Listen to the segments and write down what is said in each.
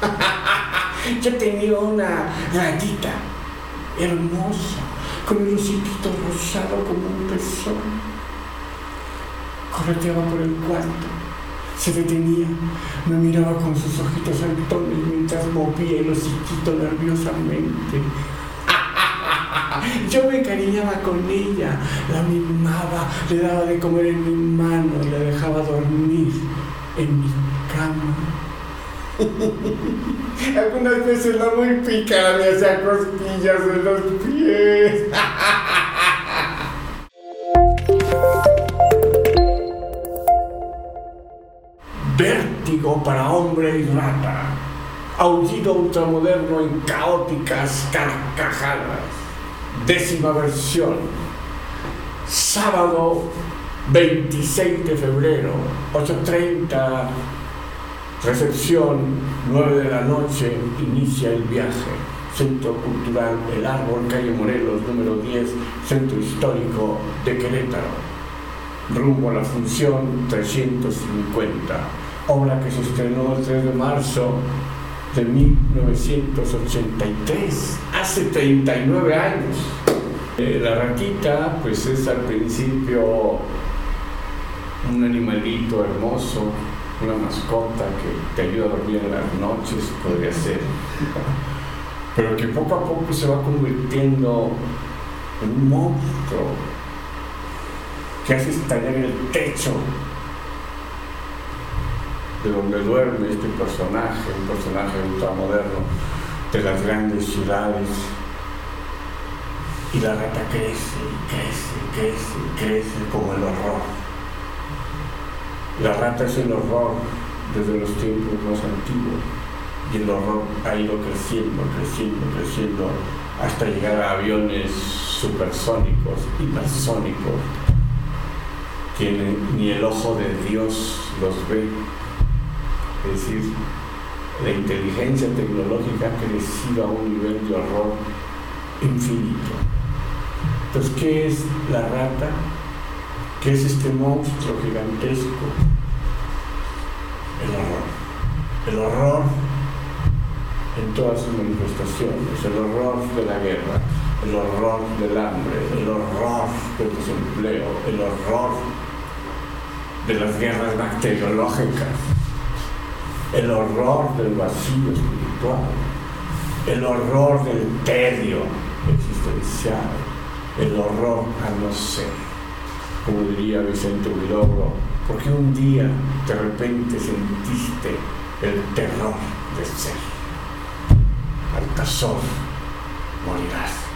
Yo tenía una ratita hermosa, con el hociquito rosado como un pezón. Correteaba por el cuarto, se detenía, me miraba con sus ojitos saltones mientras movía el hociquito nerviosamente. Yo me cariñaba con ella, la mimaba, le daba de comer en mi mano y la dejaba dormir en mi cama. Algunas veces la muy pícara me hacía cosquillas en los pies. Vértigo para hombre y rata. Aullido ultramoderno en caóticas carcajadas. Décima versión. Sábado 26 de febrero, 8.30 Recepción, 9 de la noche, inicia el viaje. Centro Cultural El Árbol, calle Morelos, número 10, Centro Histórico de Querétaro. Rumbo a la función 350, obra que se estrenó el 3 de marzo de 1983, hace 39 años. Eh, la ratita, pues es al principio un animalito hermoso, una mascota que te ayuda a dormir en las noches, podría ser, pero que poco a poco se va convirtiendo en un monstruo que hace estallar el techo de donde duerme este personaje, un personaje ultramoderno de las grandes ciudades. Y la rata crece crece crece crece como el horror la rata es el horror desde los tiempos más antiguos y el horror ha ido creciendo, creciendo, creciendo hasta llegar a aviones supersónicos, hipersónicos, que ni el ojo de Dios los ve. Es decir, la inteligencia tecnológica ha crecido a un nivel de horror infinito. Entonces, ¿qué es la rata? ¿Qué es este monstruo gigantesco? El horror. El horror en todas sus manifestaciones, el horror de la guerra, el horror del hambre, el horror del desempleo, el horror de las guerras bacteriológicas, el horror del vacío espiritual, el horror del tedio existencial, el horror a no ser como diría Vicente Huidobro, porque un día de repente sentiste el terror de ser. Altazor, morirás.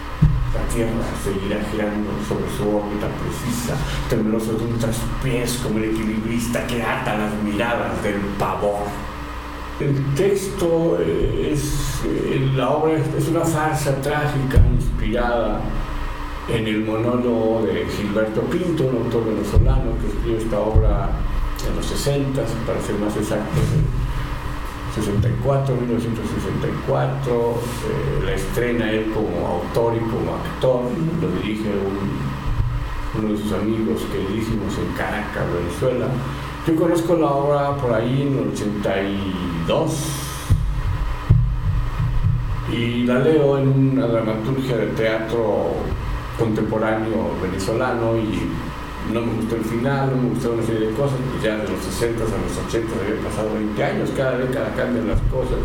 La Tierra seguirá girando sobre su órbita precisa, temeroso de un traspiés como el equilibrista que ata las miradas del pavor. El texto es, eh, la obra es una farsa trágica inspirada en el monólogo de Gilberto Pinto, un autor venezolano que escribió esta obra en los 60, para ser más exactos, en 64, 1964, eh, la estrena él como autor y como actor, lo dirige uno de sus amigos queridísimos en Caracas, Venezuela. Yo conozco la obra por ahí en el 82 y la leo en una dramaturgia de teatro contemporáneo venezolano y no me gustó el final, no me gustó una serie de cosas, pues ya de los 60 a los 80 había pasado 20 años, cada década cambian las cosas.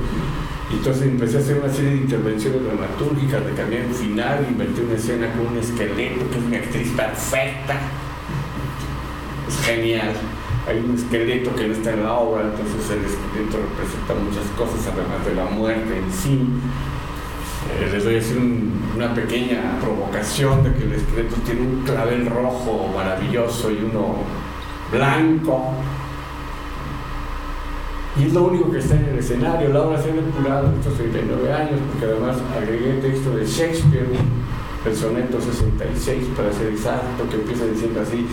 Y entonces empecé a hacer una serie de intervenciones dramatúrgicas, de cambiar el final, inventé una escena con un esqueleto, que es mi actriz perfecta. Es genial. Hay un esqueleto que no está en la obra, entonces el esqueleto representa muchas cosas, además de la muerte en sí. Eh, les doy a decir una pequeña provocación de que el esqueleto tiene un clavel rojo maravilloso y uno blanco. Y es lo único que está en el escenario. La obra se ha depurado estos 39 años, porque además agregué el texto de Shakespeare, el soneto 66, para ser exacto, que empieza diciendo así: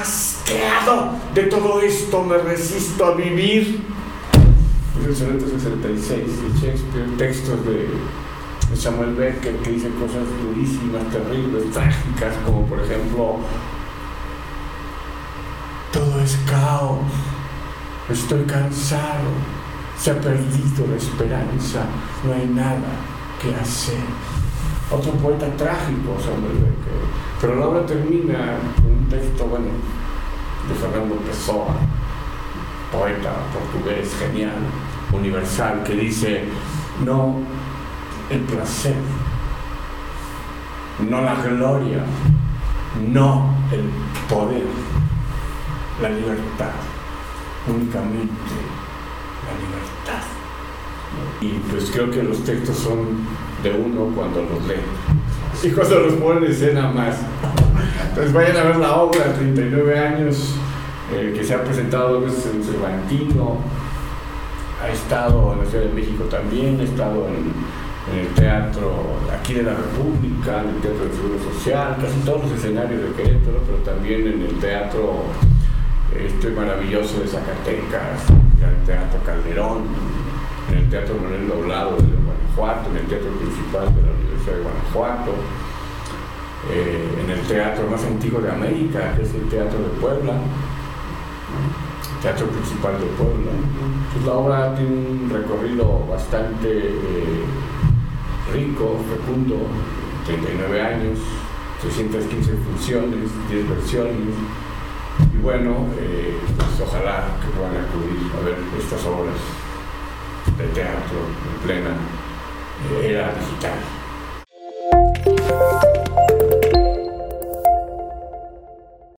Asqueado de todo esto, me resisto a vivir el soneto 66 de Shakespeare, textos de Samuel Becker que dicen cosas durísimas, terribles, trágicas, como por ejemplo, todo es caos, estoy cansado, Se ha perdido la esperanza, no hay nada que hacer. Otro poeta trágico, Samuel Beckett. Pero la obra termina con un texto, bueno, de Fernando Pessoa, poeta portugués genial, universal, que dice, no el placer, no la gloria, no el poder, la libertad, únicamente la libertad. Y pues creo que los textos son de uno cuando los lee y cuando los pone en escena más. Entonces vayan a ver la obra, 39 años, eh, que se ha presentado dos veces en Cervantino, ha estado en la Ciudad de México también, ha estado en, el teatro aquí de la República, en el Teatro del Seguro Social, casi todos los escenarios de Querétaro, pero también en el teatro este maravilloso de Zacatecas, en el Teatro Calderón, en el Teatro Manuel Doblado de Guanajuato, en el Teatro Principal de la Universidad de Guanajuato, eh, en el teatro más antiguo de América, que es el Teatro de Puebla, Teatro Principal de Puebla. Pues la obra tiene un recorrido bastante eh, rico, fecundo, 39 años, 615 funciones, 10 versiones. Y bueno, eh, pues ojalá que puedan acudir a ver estas obras de teatro en plena era digital.